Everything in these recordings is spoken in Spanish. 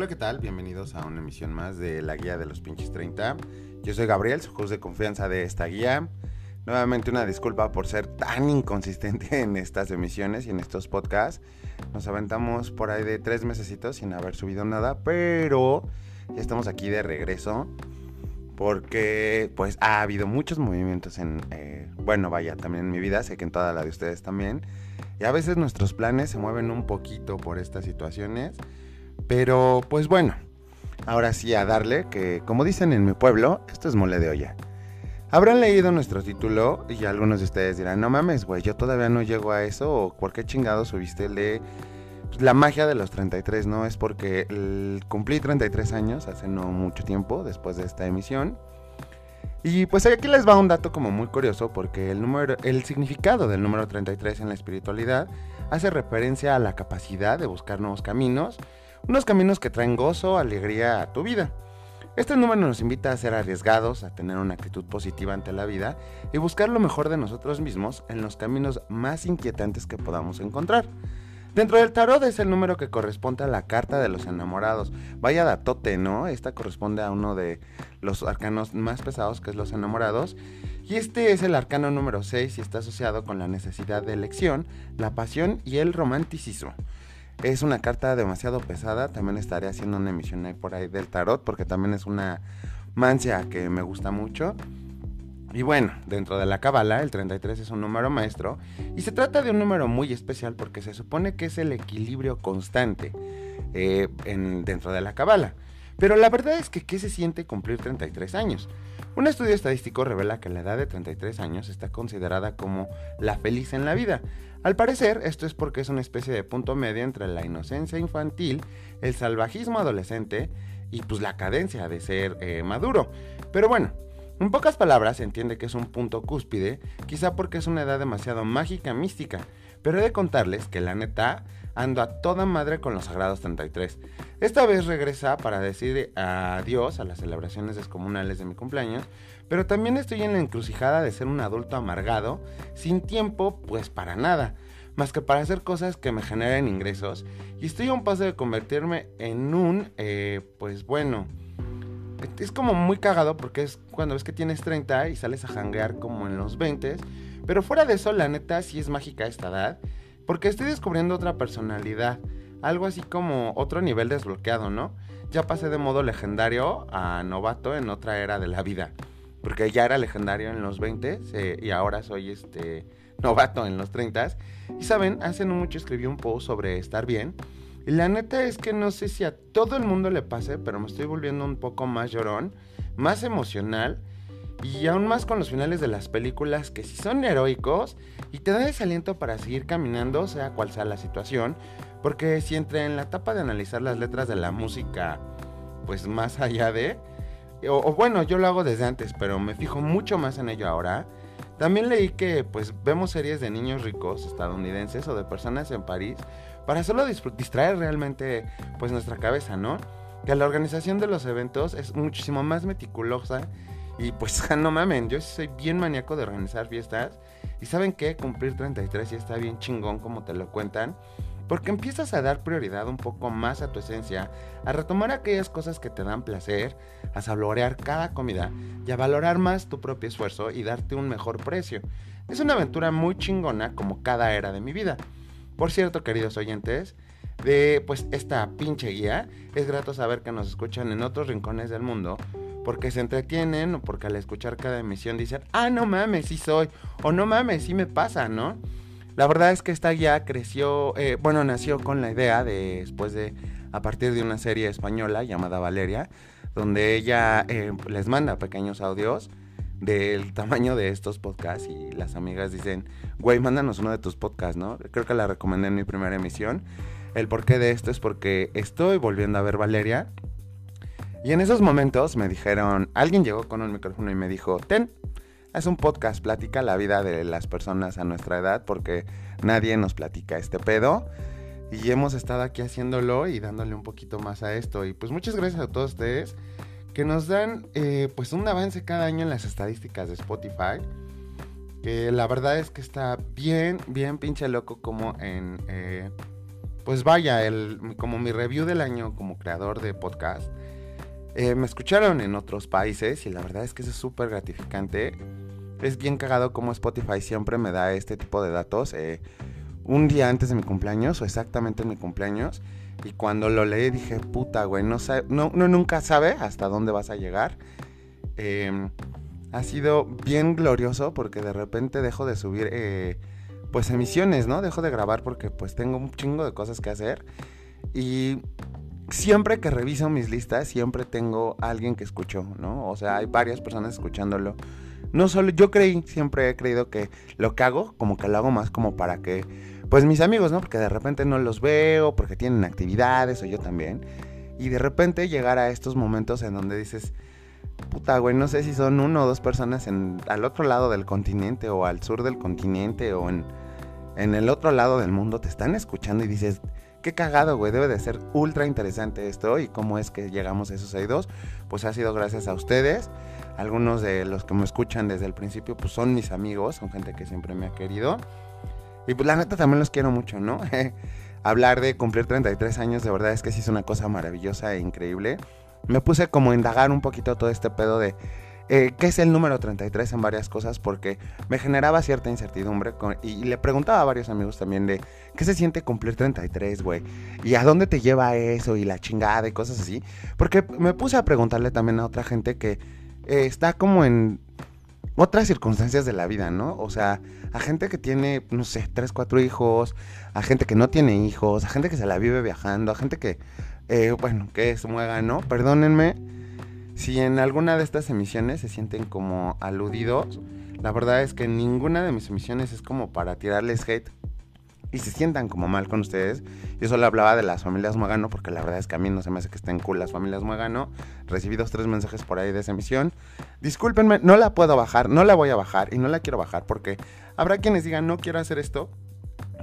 Hola, ¿qué tal? Bienvenidos a una emisión más de la guía de los pinches 30. Yo soy Gabriel, su host de confianza de esta guía. Nuevamente una disculpa por ser tan inconsistente en estas emisiones y en estos podcasts. Nos aventamos por ahí de tres mesecitos sin haber subido nada, pero ya estamos aquí de regreso porque pues ha habido muchos movimientos en, eh, bueno, vaya, también en mi vida, sé que en toda la de ustedes también. Y a veces nuestros planes se mueven un poquito por estas situaciones. Pero pues bueno, ahora sí a darle que, como dicen en mi pueblo, esto es mole de olla. Habrán leído nuestro título y algunos de ustedes dirán, no mames, güey, yo todavía no llego a eso o cualquier chingado subiste el de la magia de los 33, ¿no? Es porque cumplí 33 años hace no mucho tiempo después de esta emisión. Y pues aquí les va un dato como muy curioso porque el número el significado del número 33 en la espiritualidad hace referencia a la capacidad de buscar nuevos caminos, unos caminos que traen gozo, alegría a tu vida. Este número nos invita a ser arriesgados, a tener una actitud positiva ante la vida y buscar lo mejor de nosotros mismos en los caminos más inquietantes que podamos encontrar. Dentro del tarot es el número que corresponde a la carta de los enamorados. Vaya datote, ¿no? Esta corresponde a uno de los arcanos más pesados, que es los enamorados. Y este es el arcano número 6 y está asociado con la necesidad de elección, la pasión y el romanticismo. Es una carta demasiado pesada, también estaré haciendo una emisión por ahí del tarot, porque también es una mancia que me gusta mucho. Y bueno, dentro de la Kabbalah, el 33 es un número maestro y se trata de un número muy especial porque se supone que es el equilibrio constante eh, en, dentro de la Kabbalah. Pero la verdad es que, ¿qué se siente cumplir 33 años? Un estudio estadístico revela que la edad de 33 años está considerada como la feliz en la vida. Al parecer, esto es porque es una especie de punto medio entre la inocencia infantil, el salvajismo adolescente y pues la cadencia de ser eh, maduro. Pero bueno, en pocas palabras se entiende que es un punto cúspide, quizá porque es una edad demasiado mágica, mística, pero he de contarles que la neta ando a toda madre con los Sagrados 33. Esta vez regresa para decir adiós a las celebraciones descomunales de mi cumpleaños, pero también estoy en la encrucijada de ser un adulto amargado, sin tiempo pues para nada, más que para hacer cosas que me generen ingresos, y estoy a un paso de convertirme en un, eh, pues bueno, es como muy cagado porque es cuando ves que tienes 30 y sales a janguear como en los 20. Pero fuera de eso, la neta sí es mágica esta edad. Porque estoy descubriendo otra personalidad. Algo así como otro nivel desbloqueado, ¿no? Ya pasé de modo legendario a novato en otra era de la vida. Porque ya era legendario en los 20 eh, y ahora soy este novato en los 30. Y saben, hace no mucho escribí un post sobre estar bien. Y la neta es que no sé si a todo el mundo le pase, pero me estoy volviendo un poco más llorón, más emocional y aún más con los finales de las películas que sí son heroicos y te dan ese aliento para seguir caminando, sea cual sea la situación, porque si entré en la etapa de analizar las letras de la música, pues más allá de, o, o bueno, yo lo hago desde antes, pero me fijo mucho más en ello ahora. También leí que pues vemos series de niños ricos estadounidenses o de personas en París para solo distraer realmente pues nuestra cabeza, ¿no? Que la organización de los eventos es muchísimo más meticulosa y pues no mamen, yo soy bien maníaco de organizar fiestas y saben que cumplir 33 ya está bien chingón como te lo cuentan. Porque empiezas a dar prioridad un poco más a tu esencia, a retomar aquellas cosas que te dan placer, a saborear cada comida y a valorar más tu propio esfuerzo y darte un mejor precio. Es una aventura muy chingona como cada era de mi vida. Por cierto, queridos oyentes, de pues esta pinche guía, es grato saber que nos escuchan en otros rincones del mundo, porque se entretienen o porque al escuchar cada emisión dicen, ah, no mames, sí soy, o no mames, sí me pasa, ¿no? La verdad es que esta guía creció, eh, bueno, nació con la idea de, después de, a partir de una serie española llamada Valeria, donde ella eh, les manda pequeños audios del tamaño de estos podcasts y las amigas dicen, güey, mándanos uno de tus podcasts, ¿no? Creo que la recomendé en mi primera emisión. El porqué de esto es porque estoy volviendo a ver Valeria. Y en esos momentos me dijeron, alguien llegó con un micrófono y me dijo, ten, es un podcast, platica la vida de las personas a nuestra edad porque nadie nos platica este pedo. Y hemos estado aquí haciéndolo y dándole un poquito más a esto. Y pues muchas gracias a todos ustedes que nos dan eh, pues un avance cada año en las estadísticas de Spotify. Que la verdad es que está bien, bien pinche loco como en... Eh, pues vaya, el, como mi review del año como creador de podcast, eh, me escucharon en otros países y la verdad es que eso es súper gratificante. Es bien cagado como Spotify siempre me da este tipo de datos. Eh, un día antes de mi cumpleaños o exactamente en mi cumpleaños. Y cuando lo leí dije, puta, güey, no, no, nunca sabe hasta dónde vas a llegar. Em, ha sido bien glorioso porque de repente dejo de subir eh, pues emisiones, ¿no? Dejo de grabar porque pues tengo un chingo de cosas que hacer. Y siempre que reviso mis listas, siempre tengo alguien que escuchó, ¿no? O sea, hay varias personas escuchándolo. No solo, yo creí, siempre he creído que lo que hago, como que lo hago más como para que, pues mis amigos, ¿no? Porque de repente no los veo, porque tienen actividades, o yo también. Y de repente llegar a estos momentos en donde dices, puta, güey, no sé si son uno o dos personas en, al otro lado del continente, o al sur del continente, o en, en el otro lado del mundo, te están escuchando y dices, Qué cagado, güey. Debe de ser ultra interesante esto. ¿Y cómo es que llegamos a esos oídos? Pues ha sido gracias a ustedes. Algunos de los que me escuchan desde el principio, pues son mis amigos. Son gente que siempre me ha querido. Y pues la neta también los quiero mucho, ¿no? Hablar de cumplir 33 años, de verdad es que sí es una cosa maravillosa e increíble. Me puse como a indagar un poquito todo este pedo de eh, qué es el número 33 en varias cosas porque me generaba cierta incertidumbre y, le preguntaba a varios amigos también de qué se siente cumplir 33, güey, y a dónde te lleva eso y la chingada y cosas así. Porque me puse a preguntarle también a otra gente que eh, está como en otras circunstancias de la vida, ¿no? O sea, a gente que tiene, no sé, 3, 4 hijos, a gente que no tiene hijos, a gente que se la vive viajando, a gente que, eh, bueno, que es muega, ¿no? Perdónenme si en alguna de estas emisiones se sienten como aludidos, la verdad es que ninguna de mis emisiones es como para tirarles hate y se sientan como mal con ustedes. Yo solo hablaba de las familias Muegano porque la verdad es que a mí no se me hace que estén cool las familias Muegano. Recibí dos, tres mensajes por ahí de esa emisión. Discúlpenme, no la puedo bajar, no la voy a bajar y no la quiero bajar porque habrá quienes digan no quiero hacer esto.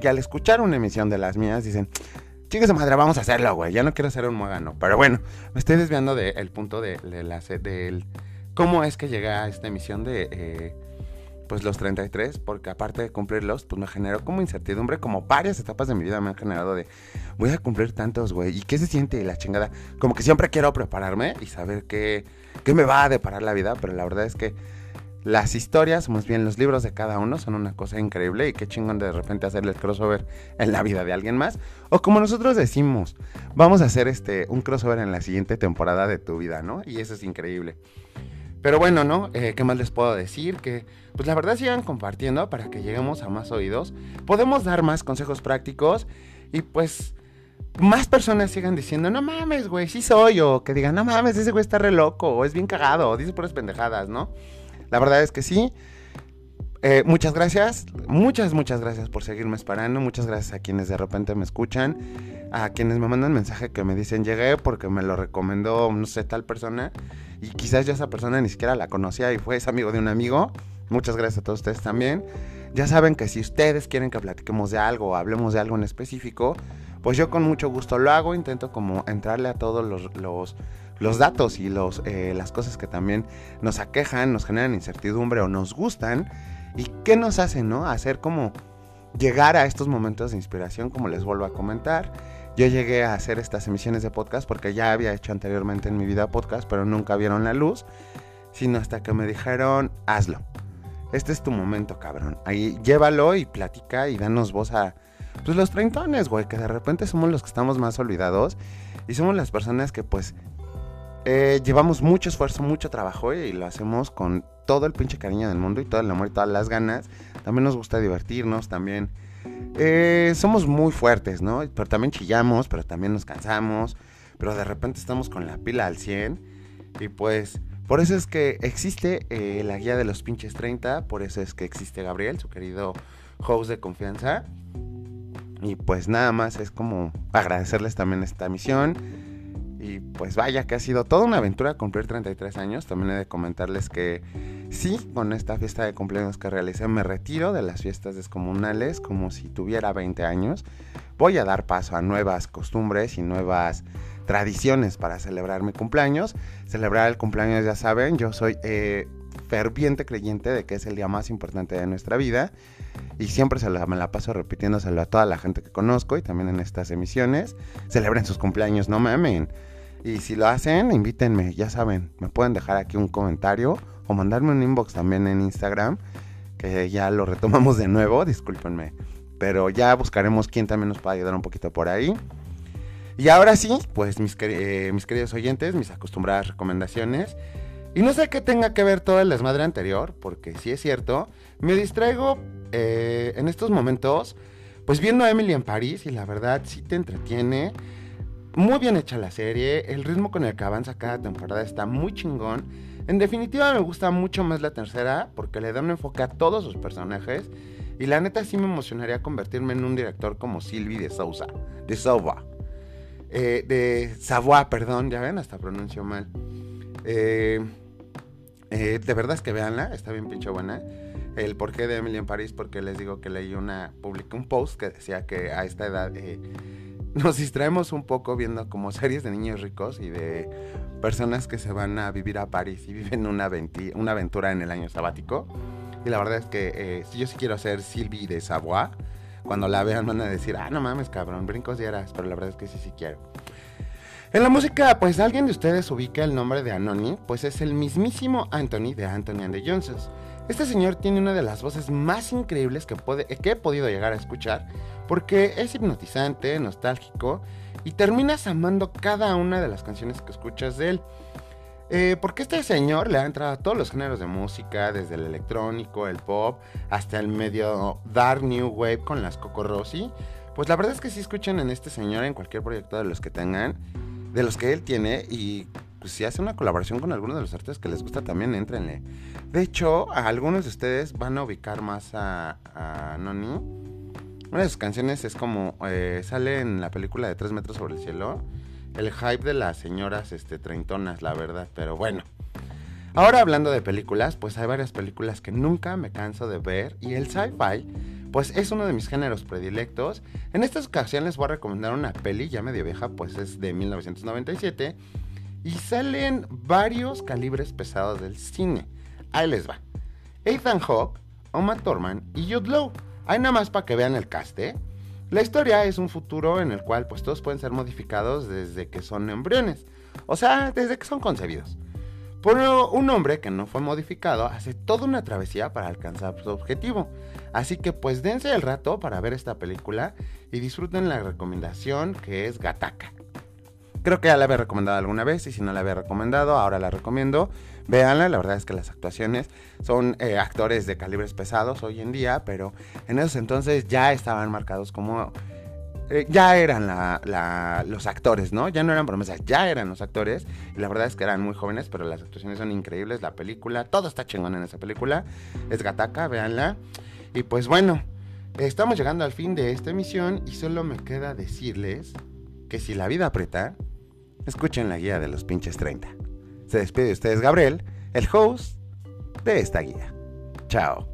Que al escuchar una emisión de las mías dicen, Chicas de madre, vamos a hacerlo, güey. Ya no quiero ser un muegano. Pero bueno, me estoy desviando del punto de, la del cómo es que llegué a esta emisión de eh, pues los 33, porque aparte de cumplirlos, pues me generó como incertidumbre, como varias etapas de mi vida me han generado de voy a cumplir tantos, güey. ¿Y qué se siente la chingada? Como que siempre quiero prepararme y saber qué, qué me va a deparar la vida, pero la verdad es que las historias, más bien los libros de cada uno, son una cosa increíble y qué chingón de repente hacerle el crossover en la vida de alguien más. O como nosotros decimos, vamos a hacer este un crossover en la siguiente temporada de tu vida, ¿no? Y eso es increíble. Pero bueno, ¿no? Eh, ¿Qué más les puedo decir? Que pues la verdad sigan compartiendo para que lleguemos a más oídos. Podemos dar más consejos prácticos y pues más personas sigan diciendo, no mames, güey, sí soy, o que digan, no mames, ese güey está re loco, o es bien cagado, o dice puras pendejadas, ¿no? La verdad es que sí. Eh, muchas gracias, muchas, muchas gracias por seguirme esperando. Muchas gracias a quienes de repente me escuchan, a quienes me mandan mensaje que me dicen llegué porque me lo recomendó, no sé, tal persona. Y quizás yo esa persona ni siquiera la conocía y fue amigo de un amigo. Muchas gracias a todos ustedes también. Ya saben que si ustedes quieren que platiquemos de algo o hablemos de algo en específico, pues yo con mucho gusto lo hago. Intento como entrarle a todos los, los los datos y los, eh, las cosas que también nos aquejan, nos generan incertidumbre o nos gustan y qué nos hacen, ¿no? Hacer como llegar a estos momentos de inspiración, como les vuelvo a comentar. Yo llegué a hacer estas emisiones de podcast porque ya había hecho anteriormente en mi vida podcast, pero nunca vieron la luz, sino hasta que me dijeron, hazlo. Este es tu momento, cabrón. Ahí llévalo y platica y danos voz a pues los treintones, güey, que de repente somos los que estamos más olvidados y somos las personas que pues eh, llevamos mucho esfuerzo, mucho trabajo y lo hacemos con todo el pinche cariño del mundo y todo el amor y todas las ganas. También nos gusta divertirnos, también eh, somos muy fuertes, ¿no? Pero también chillamos, pero también nos cansamos, pero de repente estamos con la pila al 100 y pues por eso es que existe eh, la guía de los pinches 30, por eso es que existe Gabriel, su querido host de confianza. Y pues nada más es como agradecerles también esta misión y pues vaya que ha sido toda una aventura cumplir 33 años. También he de comentarles que sí, con esta fiesta de cumpleaños que realicé me retiro de las fiestas descomunales como si tuviera 20 años. Voy a dar paso a nuevas costumbres y nuevas tradiciones para celebrar mi cumpleaños. Celebrar el cumpleaños, ya saben, yo soy eh, ferviente creyente de que es el día más importante de nuestra vida y siempre se la, me la paso repitiéndoselo a toda la gente que conozco y también en estas emisiones. Celebren sus cumpleaños, no mamen. Y si lo hacen, invítenme, ya saben, me pueden dejar aquí un comentario o mandarme un inbox también en Instagram, que ya lo retomamos de nuevo, discúlpenme. Pero ya buscaremos quién también nos puede ayudar un poquito por ahí. Y ahora sí, pues mis, eh, mis queridos oyentes, mis acostumbradas recomendaciones. Y no sé qué tenga que ver todo el desmadre anterior, porque si es cierto, me distraigo eh, en estos momentos, pues viendo a Emily en París y la verdad sí te entretiene. Muy bien hecha la serie, el ritmo con el que avanza cada temporada está muy chingón. En definitiva me gusta mucho más la tercera porque le da un enfoque a todos sus personajes. Y la neta sí me emocionaría convertirme en un director como Sylvie de Sousa, de Sauva. Eh, de Savoie, perdón, ya ven, hasta pronuncio mal. Eh, eh, de verdad es que veanla, está bien pinche buena. El porqué de Emily en París, porque les digo que leí una, publiqué un post que decía que a esta edad nos distraemos un poco viendo como series de niños ricos y de personas que se van a vivir a París y viven una, una aventura en el año sabático. Y la verdad es que si yo sí quiero ser Sylvie de Savoie, cuando la vean van a decir, ah, no mames, cabrón, brincos eras, pero la verdad es que sí, sí quiero. En la música, pues alguien de ustedes ubica el nombre de Anony, pues es el mismísimo Anthony de Anthony and the Johnsons. Este señor tiene una de las voces más increíbles que, puede, que he podido llegar a escuchar, porque es hipnotizante, nostálgico, y terminas amando cada una de las canciones que escuchas de él. Eh, porque este señor le ha entrado a todos los géneros de música, desde el electrónico, el pop, hasta el medio dark new wave con las Coco Rossi. Pues la verdad es que si escuchan en este señor en cualquier proyecto de los que tengan, de los que él tiene, y pues si hace una colaboración con alguno de los artistas que les gusta también, entrenle. De hecho, a algunos de ustedes van a ubicar más a, Noni. Una de sus canciones es como eh, sale en la película de Tres metros sobre el cielo el hype de las señoras este, treintonas, la verdad, pero bueno. Ahora hablando de películas, pues hay varias películas que nunca me canso de ver y el sci-fi, pues es uno de mis géneros predilectos. En esta ocasión les voy a recomendar una peli ya medio vieja, pues es de 1997 y salen varios calibres pesados del cine. Ahí les va. Ethan Hawke, Oma Thurman y Jude Law. Hay nada más para que vean el cast, ¿eh? La historia es un futuro en el cual pues todos pueden ser modificados desde que son embriones, o sea, desde que son concebidos. Por un hombre que no fue modificado hace toda una travesía para alcanzar su objetivo. Así que pues dense el rato para ver esta película y disfruten la recomendación que es Gataka. Creo que ya la había recomendado alguna vez y si no la había recomendado, ahora la recomiendo. Véanla, la verdad es que las actuaciones son eh, actores de calibres pesados hoy en día, pero en esos entonces ya estaban marcados como... Eh, ya eran los actores, ¿no? Ya no eran promesas, ya eran los actores. Y la verdad es que eran muy jóvenes, pero las actuaciones son increíbles. La película, todo está chingón en esa película. Es Gataka, véanla. Y pues bueno, estamos llegando al fin de esta emisión y solo me queda decirles que si la vida aprieta, escuchen la guía de los pinches 30. Se despide de ustedes Gabriel, el host de esta guía. Chao.